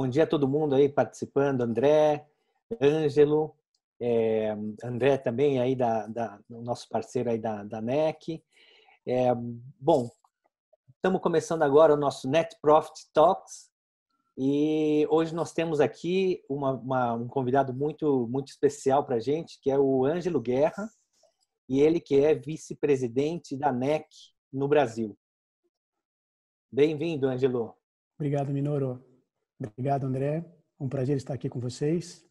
Bom dia a todo mundo aí participando, André, Ângelo, é, André também aí da, da nosso parceiro aí da, da NEC. É, bom, estamos começando agora o nosso Net Profit Talks e hoje nós temos aqui uma, uma, um convidado muito muito especial para a gente, que é o Ângelo Guerra e ele que é vice-presidente da NEC no Brasil. Bem-vindo, Ângelo. Obrigado, Minoro. Obrigado, André. Um prazer estar aqui com vocês.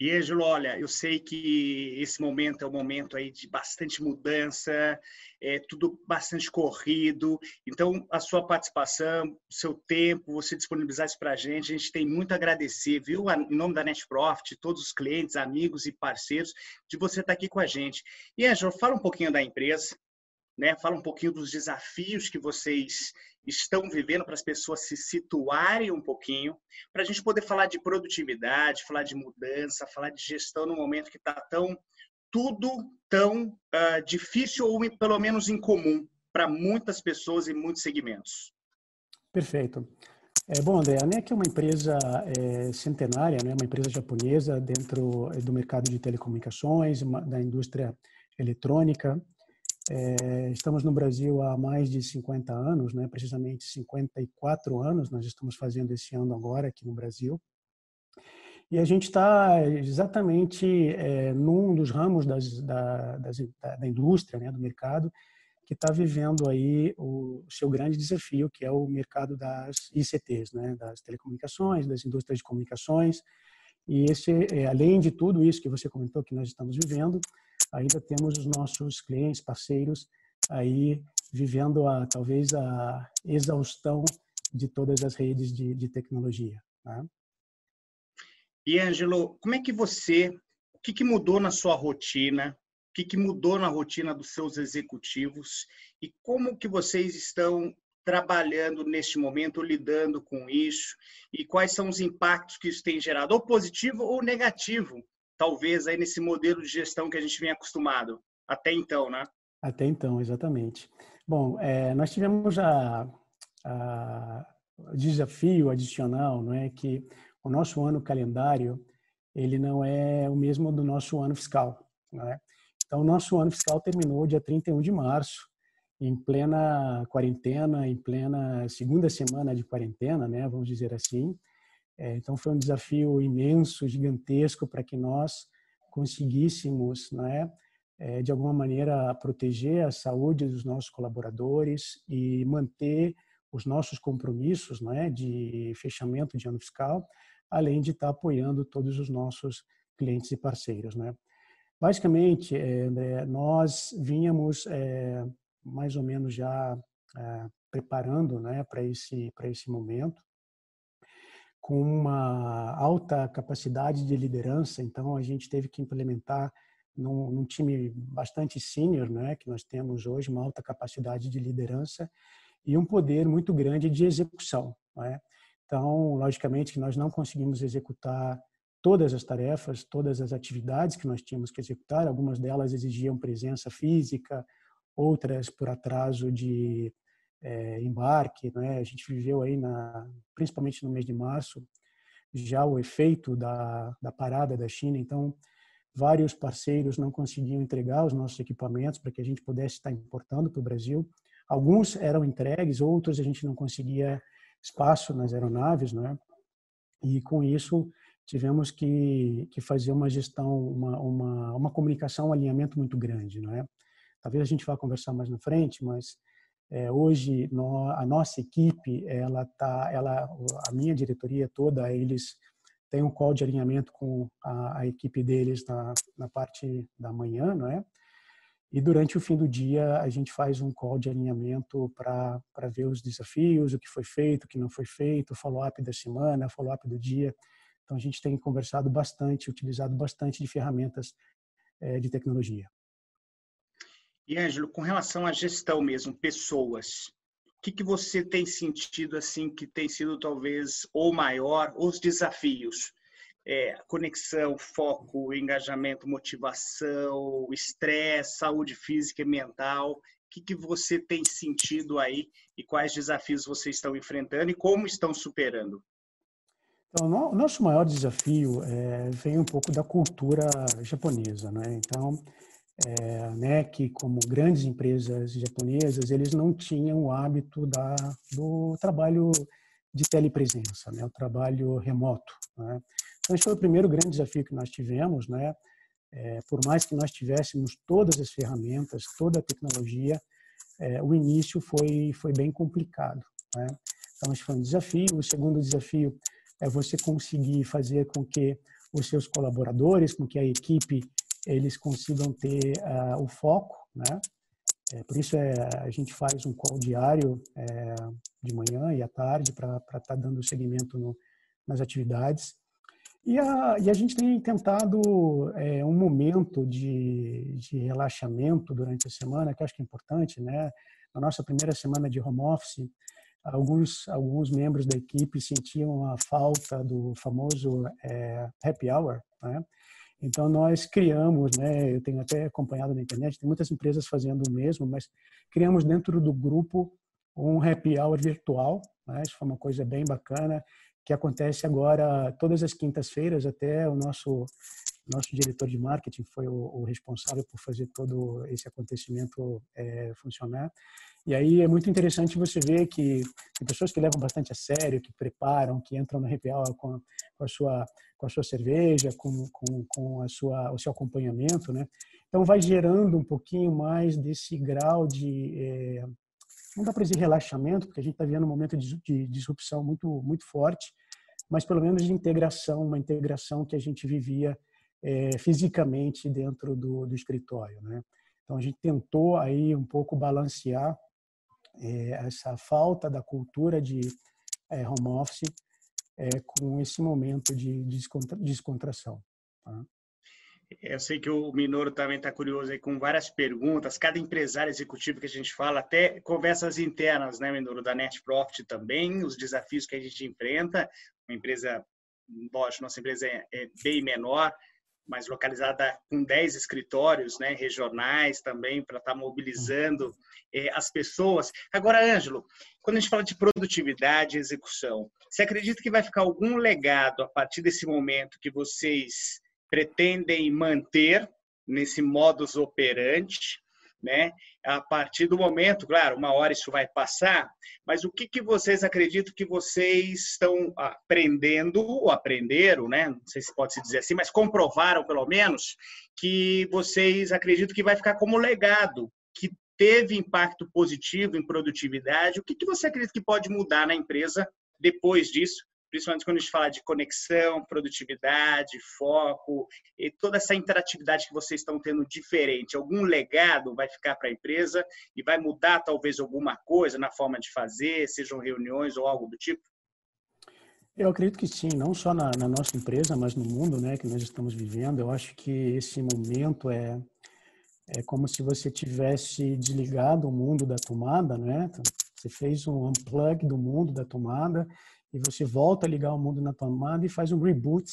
E, Ângelo, olha, eu sei que esse momento é um momento aí de bastante mudança, é tudo bastante corrido. Então, a sua participação, seu tempo, você disponibilizar isso para a gente, a gente tem muito a agradecer, viu? Em nome da NetProfit, todos os clientes, amigos e parceiros, de você estar aqui com a gente. E, Ângelo, fala um pouquinho da empresa, né? Fala um pouquinho dos desafios que vocês estão vivendo para as pessoas se situarem um pouquinho, para a gente poder falar de produtividade, falar de mudança, falar de gestão no momento que está tão tudo tão uh, difícil ou pelo menos incomum para muitas pessoas e muitos segmentos. Perfeito. É, bom, André, a NEC é uma empresa é, centenária, né, uma empresa japonesa dentro do mercado de telecomunicações, uma, da indústria eletrônica. É, estamos no Brasil há mais de 50 anos, né? precisamente 54 anos, nós estamos fazendo esse ano agora aqui no Brasil. E a gente está exatamente é, num dos ramos das, da, das, da, indústria, né, do mercado, que está vivendo aí o seu grande desafio, que é o mercado das ICTs, né, das telecomunicações, das indústrias de comunicações. E esse, é, além de tudo isso que você comentou que nós estamos vivendo, ainda temos os nossos clientes, parceiros aí vivendo a talvez a exaustão de todas as redes de, de tecnologia. Né? E Angelo, como é que você, o que, que mudou na sua rotina? O que, que mudou na rotina dos seus executivos? E como que vocês estão trabalhando neste momento, lidando com isso? E quais são os impactos que isso tem gerado, ou positivo ou negativo, talvez aí nesse modelo de gestão que a gente vem acostumado até então, né? Até então, exatamente. Bom, é, nós tivemos a, a desafio adicional, não é que o nosso ano calendário ele não é o mesmo do nosso ano fiscal, não é? Então, o nosso ano fiscal terminou dia 31 de março, em plena quarentena, em plena segunda semana de quarentena, né, vamos dizer assim. É, então foi um desafio imenso, gigantesco para que nós conseguíssemos, né, é, de alguma maneira proteger a saúde dos nossos colaboradores e manter os nossos compromissos, de fechamento de ano fiscal, além de estar apoiando todos os nossos clientes e parceiros, né. Basicamente, é, nós vínhamos é, mais ou menos já é, preparando, né, para esse para esse momento com uma alta capacidade de liderança, então a gente teve que implementar num, num, time bastante sênior, né, que nós temos hoje, uma alta capacidade de liderança e um poder muito grande de execução. Né? Então, logicamente que nós não conseguimos executar todas as tarefas, todas as atividades que nós tínhamos que executar, algumas delas exigiam presença física, outras por atraso de é, embarque, né? A gente viveu aí na, principalmente no mês de março, já o efeito da, da parada da China. Então, vários parceiros não conseguiam entregar os nossos equipamentos para que a gente pudesse estar importando para o Brasil. Alguns eram entregues, outros a gente não conseguia espaço nas aeronaves, né? E com isso tivemos que, que fazer uma gestão, uma, uma, uma comunicação, um alinhamento muito grande, não é? Talvez a gente vá conversar mais na frente, mas é, hoje no, a nossa equipe, ela tá, ela, a minha diretoria toda, eles têm um call de alinhamento com a, a equipe deles na, na parte da manhã, não é? E durante o fim do dia a gente faz um call de alinhamento para ver os desafios, o que foi feito, o que não foi feito, follow-up da semana, follow-up do dia. Então a gente tem conversado bastante, utilizado bastante de ferramentas é, de tecnologia. E, Ângelo, com relação à gestão mesmo, pessoas, o que, que você tem sentido assim que tem sido talvez ou maior, os desafios? É, conexão, foco, engajamento, motivação, estresse, saúde física e mental. que, que você tem sentido aí e quais desafios vocês estão enfrentando e como estão superando? Então, o nosso maior desafio é, vem um pouco da cultura japonesa, né? Então, é, a NEC, como grandes empresas japonesas, eles não tinham o hábito da, do trabalho de telepresença, né? O trabalho remoto, né? Então, esse foi o primeiro grande desafio que nós tivemos, né? É, por mais que nós tivéssemos todas as ferramentas, toda a tecnologia, é, o início foi foi bem complicado. Né? Então, esse foi um desafio. O segundo desafio é você conseguir fazer com que os seus colaboradores, com que a equipe, eles consigam ter uh, o foco, né? É, por isso é, a gente faz um call diário é, de manhã e à tarde para estar tá dando seguimento no, nas atividades. E a, e a gente tem tentado é, um momento de, de relaxamento durante a semana, que acho que é importante, né? Na nossa primeira semana de home office, alguns alguns membros da equipe sentiam a falta do famoso é, happy hour, né? Então nós criamos, né? Eu tenho até acompanhado na internet, tem muitas empresas fazendo o mesmo, mas criamos dentro do grupo um happy hour virtual. Né? Isso foi uma coisa bem bacana que acontece agora todas as quintas-feiras. Até o nosso nosso diretor de marketing foi o, o responsável por fazer todo esse acontecimento é, funcionar. E aí é muito interessante você ver que tem pessoas que levam bastante a sério, que preparam, que entram no happy com, com a sua com a sua cerveja, com, com, com a sua o seu acompanhamento, né? Então vai gerando um pouquinho mais desse grau de é, não dá para dizer relaxamento, porque a gente está vivendo um momento de, de disrupção muito muito forte, mas pelo menos de integração, uma integração que a gente vivia é, fisicamente dentro do, do escritório, né? Então a gente tentou aí um pouco balancear é, essa falta da cultura de é, home office é, com esse momento de descontração. Tá? Eu sei que o Minoro também está curioso aí com várias perguntas. Cada empresário executivo que a gente fala, até conversas internas, né, Minoro, da Net Profit também, os desafios que a gente enfrenta. Uma empresa, lógico, nossa empresa é, é bem menor, mas localizada com 10 escritórios né, regionais também, para estar tá mobilizando é, as pessoas. Agora, Ângelo, quando a gente fala de produtividade e execução, você acredita que vai ficar algum legado a partir desse momento que vocês pretendem manter nesse modus operandi? Né? A partir do momento, claro, uma hora isso vai passar, mas o que, que vocês acreditam que vocês estão aprendendo, ou aprenderam, né? Não sei se pode se dizer assim, mas comprovaram pelo menos que vocês acreditam que vai ficar como legado, que teve impacto positivo em produtividade. O que, que você acredita que pode mudar na empresa depois disso? Principalmente quando a gente fala de conexão, produtividade, foco e toda essa interatividade que vocês estão tendo diferente. Algum legado vai ficar para a empresa e vai mudar talvez alguma coisa na forma de fazer, sejam reuniões ou algo do tipo? Eu acredito que sim, não só na, na, nossa empresa, mas no mundo, né, que nós estamos vivendo. Eu acho que esse momento é é como se você tivesse desligado o mundo da tomada, né? Você fez um unplug do mundo da tomada e você volta a ligar o mundo na tomada e faz um reboot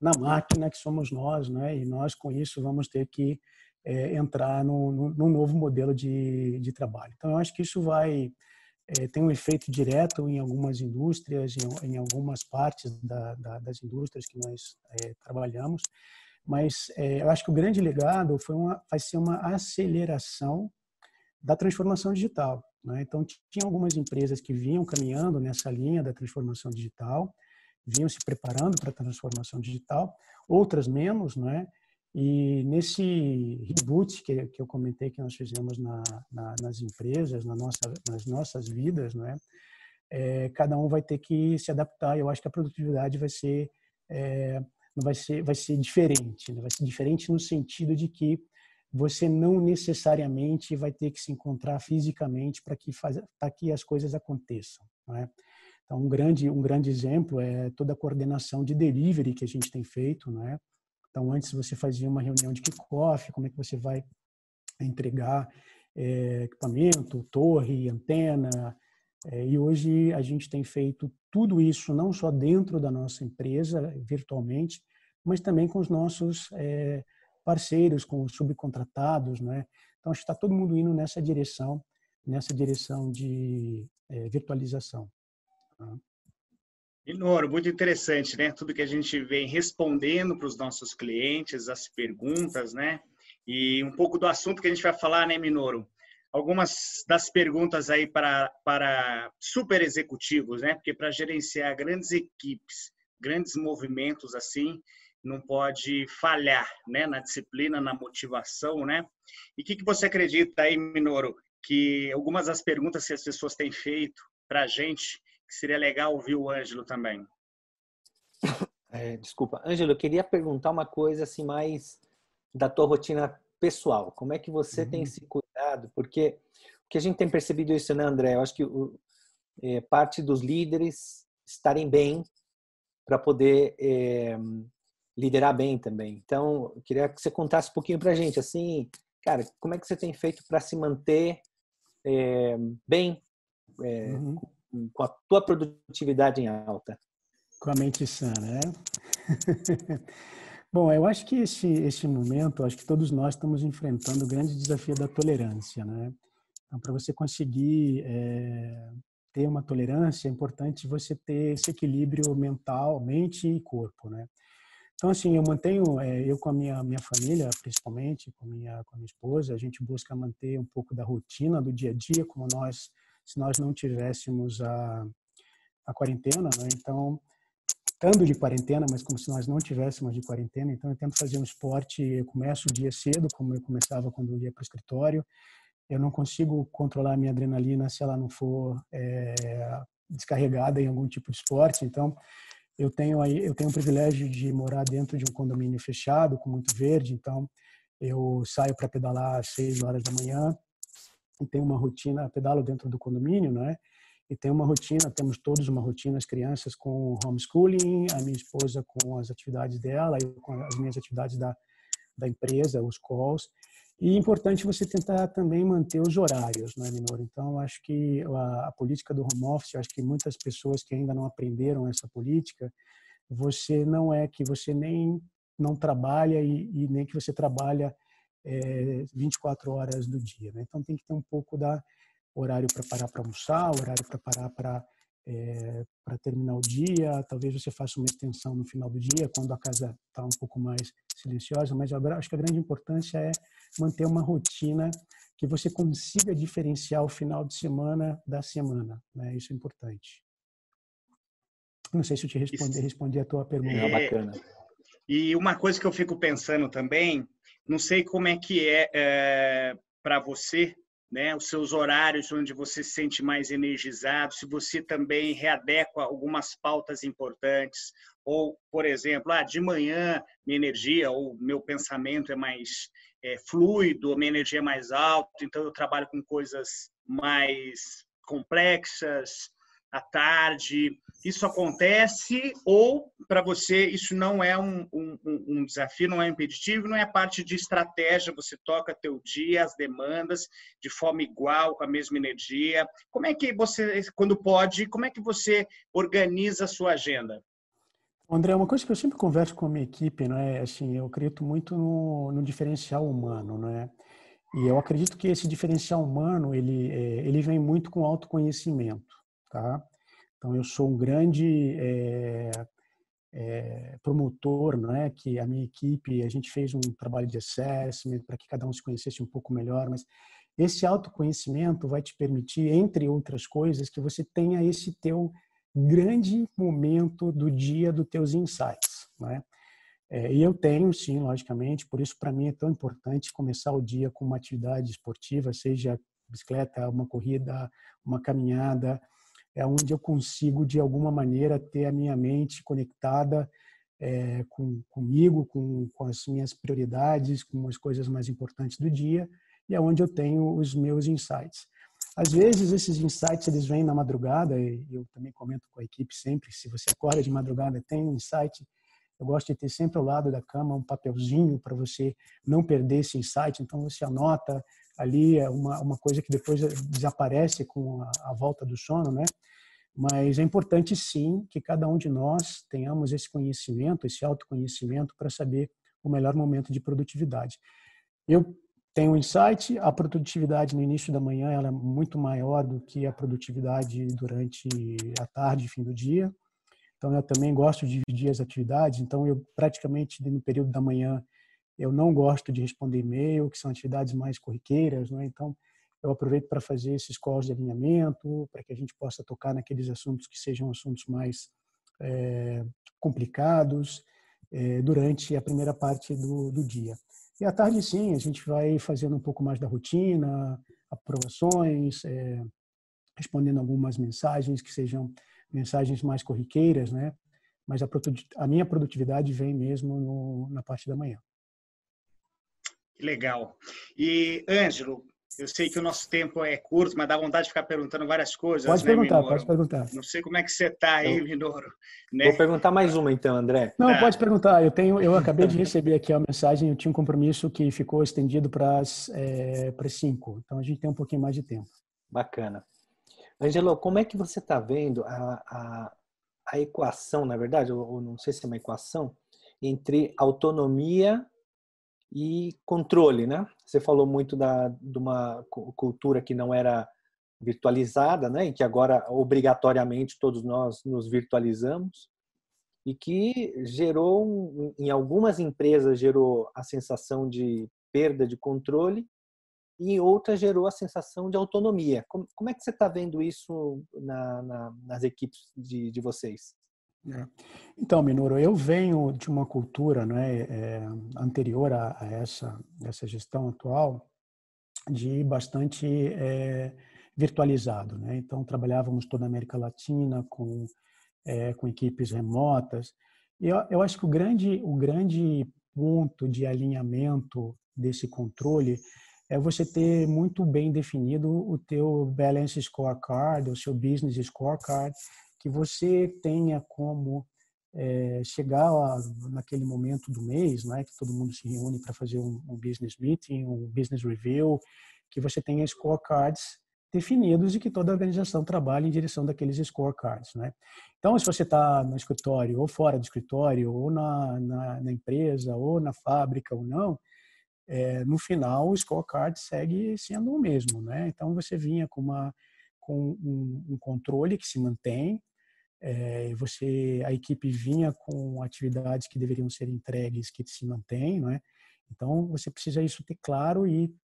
na máquina que somos nós, né? E nós com isso vamos ter que é, entrar num, num, novo modelo de, de trabalho. Então eu acho que isso vai é, ter um efeito direto em algumas indústrias, em, em algumas partes da, da, das indústrias que nós é, trabalhamos, mas é, eu acho que o grande legado foi uma, vai ser uma aceleração da transformação digital. Né? Então, tinha algumas empresas que vinham caminhando nessa linha da transformação digital, vinham se preparando para a transformação digital, outras menos, né? E nesse reboot que, que eu comentei que nós fizemos na, na, nas empresas, na nossa, nas nossas vidas, né? É, cada um vai ter que se adaptar. Eu acho que a produtividade vai ser, é, vai ser, vai ser diferente. Né? Vai ser diferente no sentido de que você não necessariamente vai ter que se encontrar fisicamente para que, que as coisas aconteçam. É? Então, um grande, um grande exemplo é toda a coordenação de delivery que a gente tem feito. é? Então, antes você fazia uma reunião de kickoff, como é que você vai entregar é, equipamento, torre, antena. É, e hoje a gente tem feito tudo isso não só dentro da nossa empresa, virtualmente, mas também com os nossos é, parceiros, com os subcontratados, né? Então, acho que está todo mundo indo nessa direção, nessa direção de é, virtualização. Tá? Inoro, muito interessante, né? Tudo que a gente vem respondendo para os nossos clientes, as perguntas, né? E um pouco do assunto que a gente vai falar, né, Minoro? Algumas das perguntas aí para, para super executivos, né? Porque para gerenciar grandes equipes, grandes movimentos assim, não pode falhar, né? Na disciplina, na motivação, né? E o que, que você acredita aí, Minoro, que algumas das perguntas que as pessoas têm feito para a gente que seria legal ouvir o Ângelo também. É, desculpa, Ângelo, eu queria perguntar uma coisa assim mais da tua rotina pessoal. Como é que você uhum. tem se cuidado? Porque o que a gente tem percebido isso, né, André? Eu acho que o, é, parte dos líderes estarem bem para poder é, liderar bem também. Então, eu queria que você contasse um pouquinho para a gente, assim, cara, como é que você tem feito para se manter é, bem, é, uhum com a tua produtividade em alta? Com a mente sã, né? Bom, eu acho que esse, esse momento, acho que todos nós estamos enfrentando o grande desafio da tolerância, né? Então, para você conseguir é, ter uma tolerância, é importante você ter esse equilíbrio mental, mente e corpo, né? Então, assim, eu mantenho, é, eu com a minha, minha família, principalmente, com a minha, com a minha esposa, a gente busca manter um pouco da rotina do dia a dia, como nós se nós não tivéssemos a, a quarentena, né? Então, estando de quarentena, mas como se nós não tivéssemos de quarentena, então eu tento fazer um esporte, eu começo o dia cedo, como eu começava quando eu ia para o escritório, eu não consigo controlar a minha adrenalina se ela não for é, descarregada em algum tipo de esporte, então eu tenho aí eu tenho o privilégio de morar dentro de um condomínio fechado com muito verde então eu saio para pedalar às seis horas da manhã e tem uma rotina, pedalo dentro do condomínio, né? E tem uma rotina, temos todos uma rotina, as crianças com homeschooling, a minha esposa com as atividades dela, eu com as minhas atividades da, da empresa, os calls. E é importante você tentar também manter os horários, né, Minoro? Então, acho que a, a, política do home office, acho que muitas pessoas que ainda não aprenderam essa política, você não é que você nem não trabalha e, e nem que você trabalha é, 24 horas do dia. Né? Então tem que ter um pouco da horário para parar para almoçar, horário para parar para é, para terminar o dia. Talvez você faça uma extensão no final do dia, quando a casa está um pouco mais silenciosa. Mas eu acho que a grande importância é manter uma rotina que você consiga diferenciar o final de semana da semana. Né? Isso é importante. Não sei se eu te respondi, respondi a tua pergunta. É, bacana. E uma coisa que eu fico pensando também não sei como é que é, é para você, né, os seus horários onde você se sente mais energizado, se você também readequa algumas pautas importantes, ou, por exemplo, ah, de manhã minha energia ou meu pensamento é mais é, fluido, minha energia é mais alta, então eu trabalho com coisas mais complexas, à tarde. Isso acontece ou para você isso não é um, um, um, desafio, não é impeditivo, não é parte de estratégia, você toca teu dia, as demandas de forma igual, com a mesma energia. Como é que você, quando pode, como é que você organiza a sua agenda? André, uma coisa que eu sempre converso com a minha equipe, não é assim, eu acredito muito no, no diferencial humano, não é? E eu acredito que esse diferencial humano ele é, ele vem muito com autoconhecimento tá? Então eu sou um grande é, é, promotor? Que a minha equipe a gente fez um trabalho de assessment para que cada um se conhecesse um pouco melhor, mas esse autoconhecimento vai te permitir, entre outras coisas, que você tenha esse teu grande momento do dia dos teus insights, não é? É, e eu tenho, sim, logicamente, por isso para mim é tão importante começar o dia com uma atividade esportiva, seja bicicleta, uma corrida, uma caminhada, é onde eu consigo, de alguma maneira, ter a minha mente conectada é, com, comigo, com, com as minhas prioridades, com as coisas mais importantes do dia, e é onde eu tenho os meus insights. Às vezes, esses insights eles vêm na madrugada, e eu também comento com a equipe sempre, se você acorda de madrugada tem um insight, eu gosto de ter sempre ao lado da cama um papelzinho para você não perder esse insight. Então, você anota ali é uma, uma coisa que depois desaparece com a, a volta do sono, né? Mas é importante sim que cada um de nós tenhamos esse conhecimento, esse autoconhecimento para saber o melhor momento de produtividade. Eu tem o insight, a produtividade no início da manhã ela é muito maior do que a produtividade durante a tarde fim do dia. Então eu também gosto de dividir as atividades, então eu praticamente no período da manhã eu não gosto de responder e-mail, que são atividades mais corriqueiras, né? Então eu aproveito para fazer esses calls de alinhamento, para que a gente possa tocar naqueles assuntos que sejam assuntos mais é, complicados é, durante a primeira parte do, do dia. E à tarde, sim, a gente vai fazendo um pouco mais da rotina, aprovações, é, respondendo algumas mensagens que sejam mensagens mais corriqueiras, né? Mas a, a minha produtividade vem mesmo no, na parte da manhã. Legal. E, Ângelo, eu sei que o nosso tempo é curto, mas dá vontade de ficar perguntando várias coisas. Pode né, perguntar, Minoro? pode perguntar. Não sei como é que você está aí, Minoro. Né? Vou perguntar mais uma então, André. Não, tá. pode perguntar. Eu tenho, eu acabei de receber aqui a mensagem. Eu tinha um compromisso que ficou estendido para as é, para cinco. Então a gente tem um pouquinho mais de tempo. Bacana. Angelo, como é que você está vendo a, a, a, equação, na verdade, ou, ou não sei se é uma equação, entre autonomia e controle, né? Você falou muito da, de uma cultura que não era virtualizada, né? E que agora obrigatoriamente todos nós nos virtualizamos e que gerou em algumas empresas gerou a sensação de perda de controle e em outras gerou a sensação de autonomia. Como, como é que você está vendo isso na, na, nas equipes de, de vocês? É. Então, Minoro, eu venho de uma cultura né, é, anterior a, a, essa, essa gestão atual de bastante é, virtualizado. Né? Então, trabalhávamos toda a América Latina com, é, com equipes remotas. E eu, eu acho que o grande, o grande ponto de alinhamento desse controle é você ter muito bem definido o teu balance scorecard, o seu business scorecard, que você tenha como é, chegar naquele momento do mês, né, que todo mundo se reúne para fazer um, um, business meeting, um business review, que você tenha scorecards definidos e que toda a organização trabalhe em direção daqueles scorecards, né? Então, se você está no escritório ou fora do escritório ou na, na, na empresa ou na fábrica ou não, é, no final o scorecard segue sendo o mesmo, né? Então, você vinha com uma com um, um controle que se mantém, é, você a equipe vinha com atividades que deveriam ser entregues que se mantêm, não é? Então você precisa isso ter claro e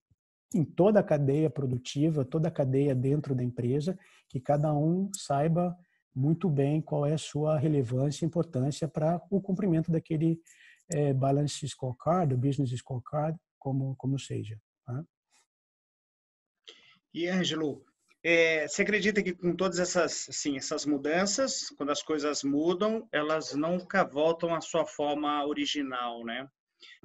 em toda a cadeia produtiva, toda a cadeia dentro da empresa, que cada um saiba muito bem qual é a sua relevância e importância para o cumprimento daquele é, balance scorecard, business scorecard, como como seja. Tá? E Ângelo, é, você acredita que com todas essas, assim, essas mudanças, quando as coisas mudam, elas nunca voltam à sua forma original, né?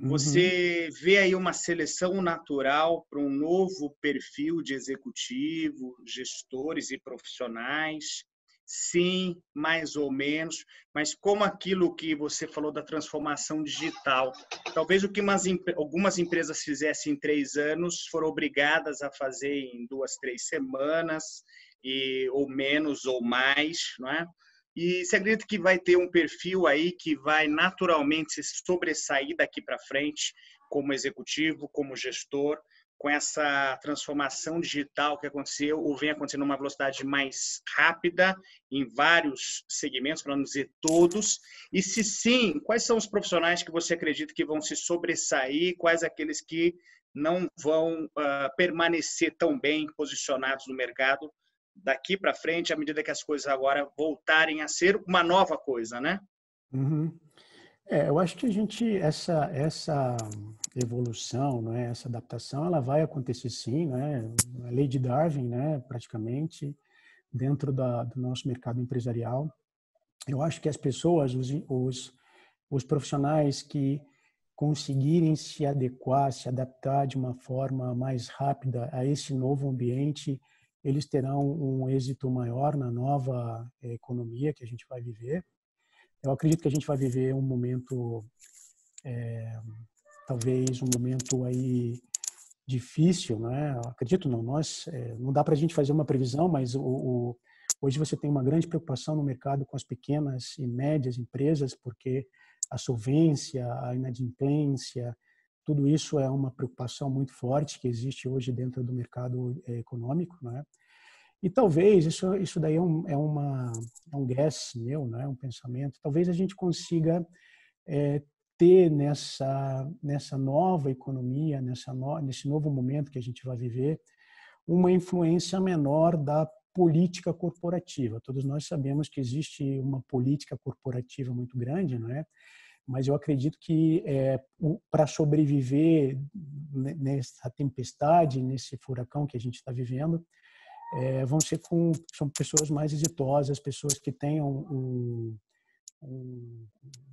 Uhum. Você vê aí uma seleção natural para um novo perfil de executivo, gestores e profissionais Sim, mais ou menos, mas como aquilo que você falou da transformação digital, talvez o que umas, algumas empresas fizessem em três anos foram obrigadas a fazer em duas, três semanas, e, ou menos ou mais, não é? E você acredita que vai ter um perfil aí que vai naturalmente se sobressair daqui para frente, como executivo, como gestor, com essa transformação digital que aconteceu ou vem acontecendo numa velocidade mais rápida em vários segmentos, para não dizer todos? E se sim, quais são os profissionais que você acredita que vão se sobressair? Quais aqueles que não vão uh, permanecer tão bem posicionados no mercado daqui para frente, à medida que as coisas agora voltarem a ser uma nova coisa, né? Uhum. É, eu acho que a gente essa essa evolução, não é, essa adaptação, ela vai acontecer sim, né? A lei de Darwin, né, praticamente dentro da, do nosso mercado empresarial. Eu acho que as pessoas, os, os, os profissionais que conseguirem se adequar, se adaptar de uma forma mais rápida a esse novo ambiente, eles terão um êxito maior na nova economia que a gente vai viver. Eu acredito que a gente vai viver um momento, é, talvez um momento aí difícil, né? Acredito não, nós é, não dá para a gente fazer uma previsão, mas o, o, hoje você tem uma grande preocupação no mercado com as pequenas e médias empresas, porque a solvência, a inadimplência, tudo isso é uma preocupação muito forte que existe hoje dentro do mercado é, econômico, né? E talvez isso isso daí é, um, é uma é um guess meu, né? Um pensamento. Talvez a gente consiga é, ter nessa nessa nova economia, nessa no, nesse novo momento que a gente vai viver, uma influência menor da política corporativa. Todos nós sabemos que existe uma política corporativa muito grande, não é? Mas eu acredito que é, para sobreviver nessa tempestade, nesse furacão que a gente está vivendo, é, vão ser com são pessoas mais exitosas, pessoas que tenham um, um,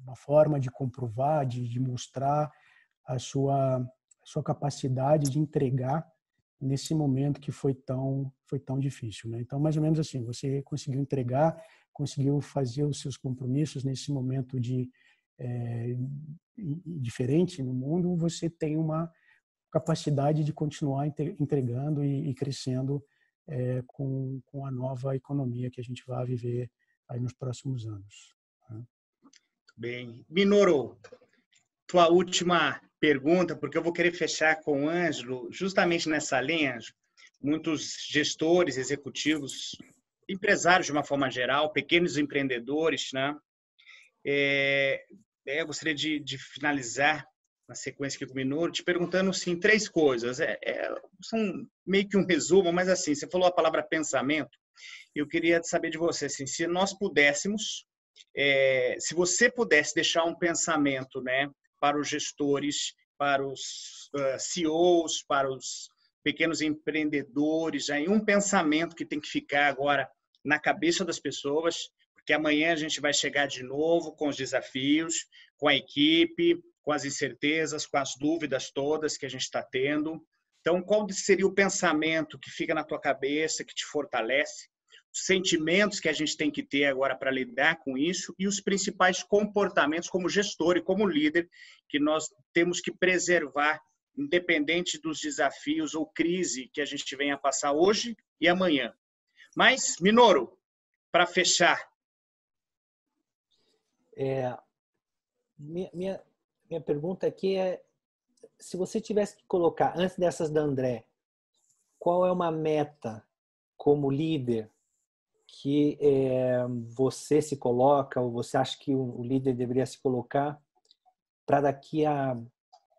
uma forma de comprovar, de, de mostrar a sua a sua capacidade de entregar nesse momento que foi tão foi tão difícil, né? Então mais ou menos assim, você conseguiu entregar, conseguiu fazer os seus compromissos nesse momento de é, diferente no mundo, você tem uma capacidade de continuar entregando e, e crescendo é, com, com a nova economia que a gente vai viver aí nos próximos anos. Bem, Minoro, tua última pergunta, porque eu vou querer fechar com o Ângelo, justamente nessa linha, muitos gestores, executivos, empresários de uma forma geral, pequenos empreendedores, né? É, é, eu gostaria de, de, finalizar na sequência aqui com o Minoro, te perguntando assim, três coisas. É, é, são meio que um resumo, mas assim, você falou a palavra pensamento. Eu queria saber de você, assim, se nós pudéssemos, é, se você pudesse deixar um pensamento, né, para os gestores, para os uh, CEOs, para os pequenos empreendedores, aí um pensamento que tem que ficar agora na cabeça das pessoas, porque amanhã a gente vai chegar de novo com os desafios, com a equipe, com as incertezas, com as dúvidas todas que a gente está tendo. Então, qual seria o pensamento que fica na tua cabeça, que te fortalece? Os sentimentos que a gente tem que ter agora para lidar com isso e os principais comportamentos como gestor e como líder que nós temos que preservar, independente dos desafios ou crise que a gente venha passar hoje e amanhã. Mas, Minoro, para fechar, é, minha, minha, minha pergunta aqui é: se você tivesse que colocar, antes dessas da André, qual é uma meta como líder que é, você se coloca, ou você acha que o, líder deveria se colocar para daqui a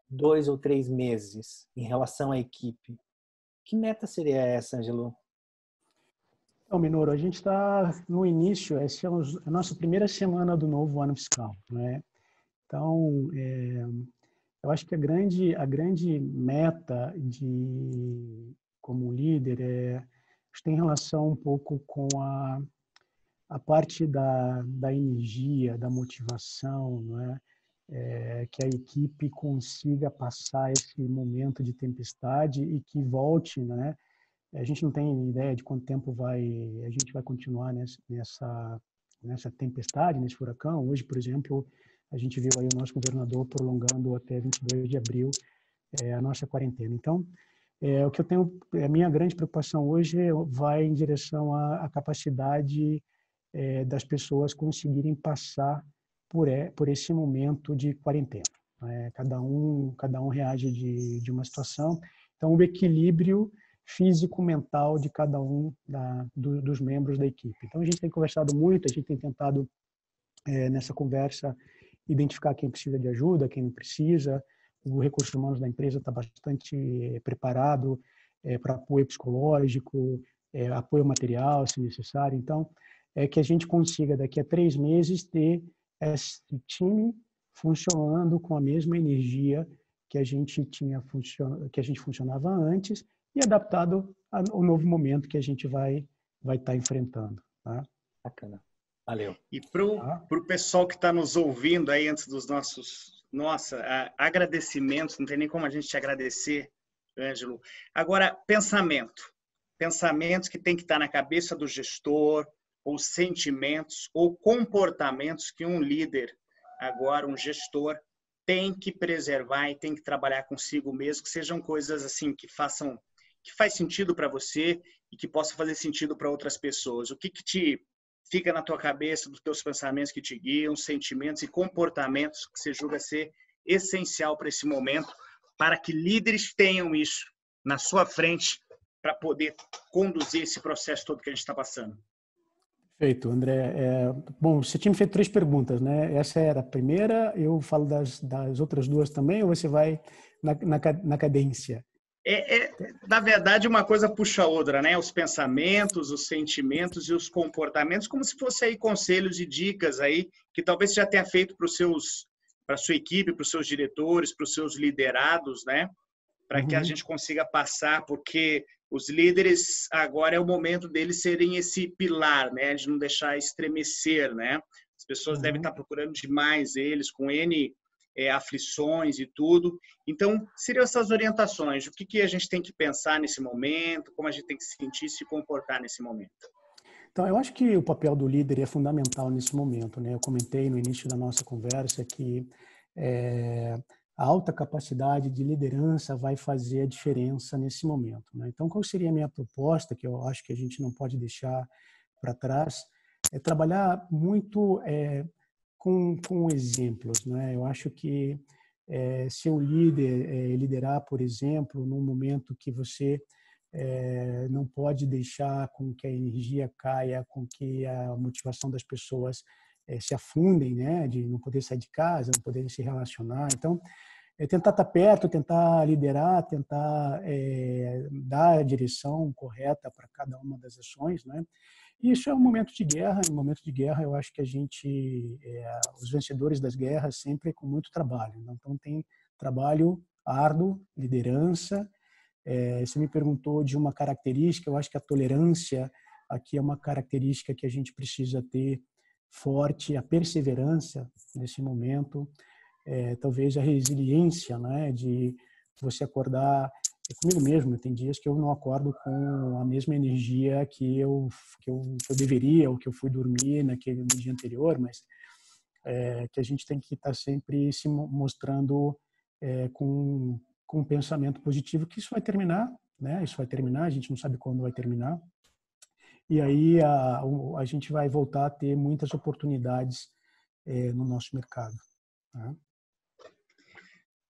dois ou três meses em relação à equipe? Que meta seria essa, Angelo? Então, Minoro, a gente está no início, essa é a nossa primeira semana do novo ano fiscal, né? Então, é, eu acho que a grande, a grande meta de como líder é tem relação um pouco com a, a parte da, da energia, da motivação, não é? é? que a equipe consiga passar esse momento de tempestade e que volte, né? A gente não tem ideia de quanto tempo vai a gente vai continuar nessa nessa, tempestade, nesse furacão. Hoje, por exemplo, a gente viu aí o nosso governador prolongando até 22 de abril é, a nossa quarentena. Então, é, o que eu tenho, a minha grande preocupação hoje vai em direção à, à capacidade é, das pessoas conseguirem passar por, é, por esse momento de quarentena. Né? Cada um, cada um reage de, de uma situação. Então, o equilíbrio físico-mental de cada um da, do, dos membros da equipe. Então, a gente tem conversado muito, a gente tem tentado, é, nessa conversa, identificar quem precisa de ajuda, quem não precisa. O recurso humanos da empresa está bastante é, preparado é, para apoio psicológico, é, apoio material, se necessário. Então, é que a gente consiga, daqui a três meses, ter esse time funcionando com a mesma energia que a gente tinha que a gente funcionava antes e adaptado ao novo momento que a gente vai vai estar tá enfrentando. Tá? Bacana. Valeu. E para o tá? pessoal que está nos ouvindo aí antes dos nossos nossa agradecimentos, não tem nem como a gente te agradecer, Ângelo. Agora pensamento, pensamentos que tem que estar na cabeça do gestor, ou sentimentos ou comportamentos que um líder agora um gestor tem que preservar e tem que trabalhar consigo mesmo, que sejam coisas assim que façam que faz sentido para você e que possa fazer sentido para outras pessoas. O que, que te fica na tua cabeça, dos teus pensamentos que te guiam, sentimentos e comportamentos que você julga ser essencial para esse momento, para que líderes tenham isso na sua frente para poder conduzir esse processo todo que a gente está passando? Perfeito, André. É, bom, você tinha me feito três perguntas, né? Essa era a primeira, eu falo das, das outras duas também, ou você vai na, na, na cadência? É, é, na verdade, uma coisa puxa a outra, né? Os pensamentos, os sentimentos e os comportamentos, como se fossem aí conselhos e dicas aí que talvez você já tenha feito para os seus, para sua equipe, para os seus diretores, para os seus liderados, né? Para uhum. que a uhum. gente consiga passar, porque os líderes agora é o momento deles serem esse pilar, né, de não deixar estremecer, né? As pessoas uhum. devem estar procurando demais eles com n é, aflições e tudo. Então, seriam essas orientações. O que, que a gente tem que pensar nesse momento? Como a gente tem que se sentir, se comportar nesse momento? Então, eu acho que o papel do líder é fundamental nesse momento. Né? Eu comentei no início da nossa conversa que é, a alta capacidade de liderança vai fazer a diferença nesse momento. Né? Então, qual seria a minha proposta, que eu acho que a gente não pode deixar para trás, é trabalhar muito é, com, com exemplos. Né? Eu acho que é, ser um líder, é, liderar, por exemplo, num momento que você é, não pode deixar com que a energia caia, com que a motivação das pessoas é, se afundem, né? De não poder sair de casa, não poder se relacionar. Então, é tentar estar perto, tentar liderar, tentar é, dar a direção correta para cada uma das ações, né? Isso é um momento de guerra. Em momento de guerra, eu acho que a gente, é, os vencedores das guerras sempre com muito trabalho. Né? Então tem trabalho árduo, liderança. É, você me perguntou de uma característica. Eu acho que a tolerância aqui é uma característica que a gente precisa ter forte a perseverança nesse momento, é, talvez a resiliência, né, de você acordar é comigo mesmo. Tem dias que eu não acordo com a mesma energia que eu que eu, que eu deveria ou que eu fui dormir naquele no dia anterior, mas é, que a gente tem que estar sempre se mostrando é, com com um pensamento positivo que isso vai terminar, né? Isso vai terminar. A gente não sabe quando vai terminar, e aí a, a gente vai voltar a ter muitas oportunidades é, no nosso mercado. Né?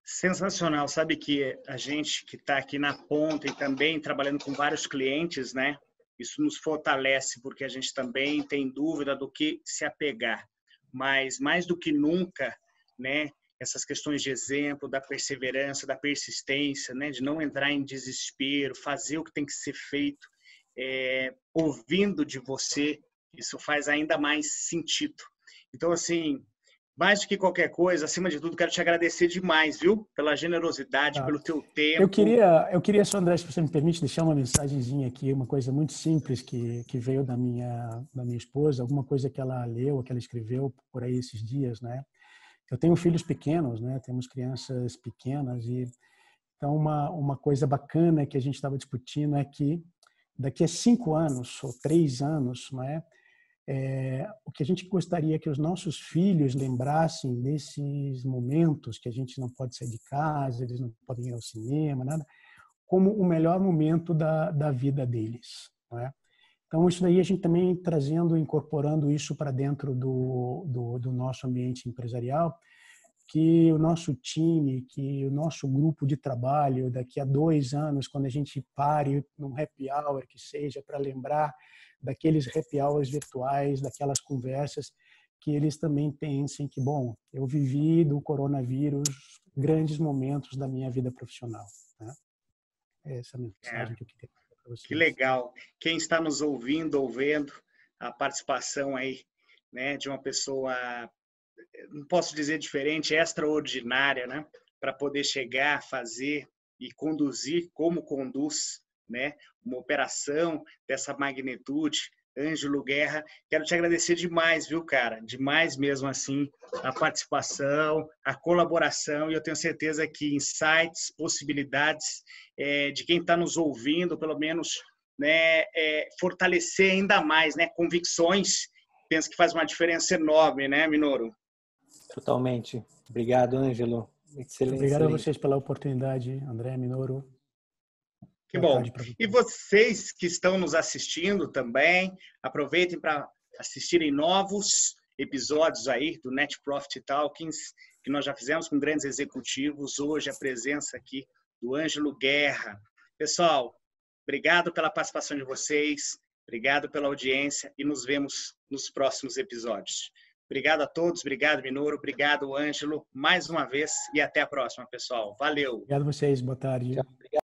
Sensacional. Sabe que a gente que está aqui na ponta e também trabalhando com vários clientes, né? Isso nos fortalece porque a gente também tem dúvida do que se apegar. Mas mais do que nunca, né? Essas questões de exemplo, da perseverança, da persistência, né? De não entrar em desespero, fazer o que tem que ser feito é, ouvindo de você, isso faz ainda mais sentido. Então, assim, mais do que qualquer coisa, acima de tudo, quero te agradecer demais, viu? Pela generosidade, tá. pelo teu tempo. Eu queria, eu queria só, André, se você me permite, deixar uma mensagenzinha aqui, uma coisa muito simples que, que veio da minha, da minha esposa, alguma coisa que ela leu, que ela escreveu por aí esses dias, né? Eu tenho filhos pequenos, né? Temos crianças pequenas e então uma uma coisa bacana que a gente estava discutindo é que daqui a cinco anos ou três anos, não é? É? o que a gente gostaria que os nossos filhos lembrassem desses momentos que a gente não pode sair de casa, eles não podem ir ao cinema, nada, como o melhor momento da, da vida deles, é? Então, isso daí a gente também trazendo, incorporando isso para dentro do, do, do nosso ambiente empresarial, que o nosso time, que o nosso grupo de trabalho, daqui a dois anos, quando a gente pare num happy hour que seja, para lembrar daqueles happy hours virtuais, daquelas conversas, que eles também pensem que, bom, eu vivi do coronavírus grandes momentos da minha vida profissional. Né? Essa é a mensagem é. que eu queria para vocês. Que legal. Quem está nos ouvindo, ouvindo, a participação aí né, de uma pessoa não posso dizer diferente, extraordinária, né? Para poder chegar, fazer e conduzir como conduz, né? Uma operação dessa magnitude. Ângelo Guerra, quero te agradecer demais, viu, cara? Demais mesmo assim, a participação, a colaboração, e eu tenho certeza que insights, possibilidades é, de quem está nos ouvindo, pelo menos, né, é, fortalecer ainda mais, né, convicções, penso que faz uma diferença enorme, né, Minoro? Totalmente. Obrigado, Ângelo. Excelente. Obrigado excelente. a vocês pela oportunidade, André Minoro. Que bom. E vocês que estão nos assistindo também, aproveitem para assistirem novos episódios aí do Net Profit Talkings. que nós já fizemos com grandes executivos. Hoje, a presença aqui do Ângelo Guerra. Pessoal, obrigado pela participação de vocês, obrigado pela audiência e nos vemos nos próximos episódios. Obrigado a todos, obrigado, Minoro, obrigado, Ângelo, mais uma vez e até a próxima, pessoal. Valeu. Obrigado a vocês, boa tarde. Tchau.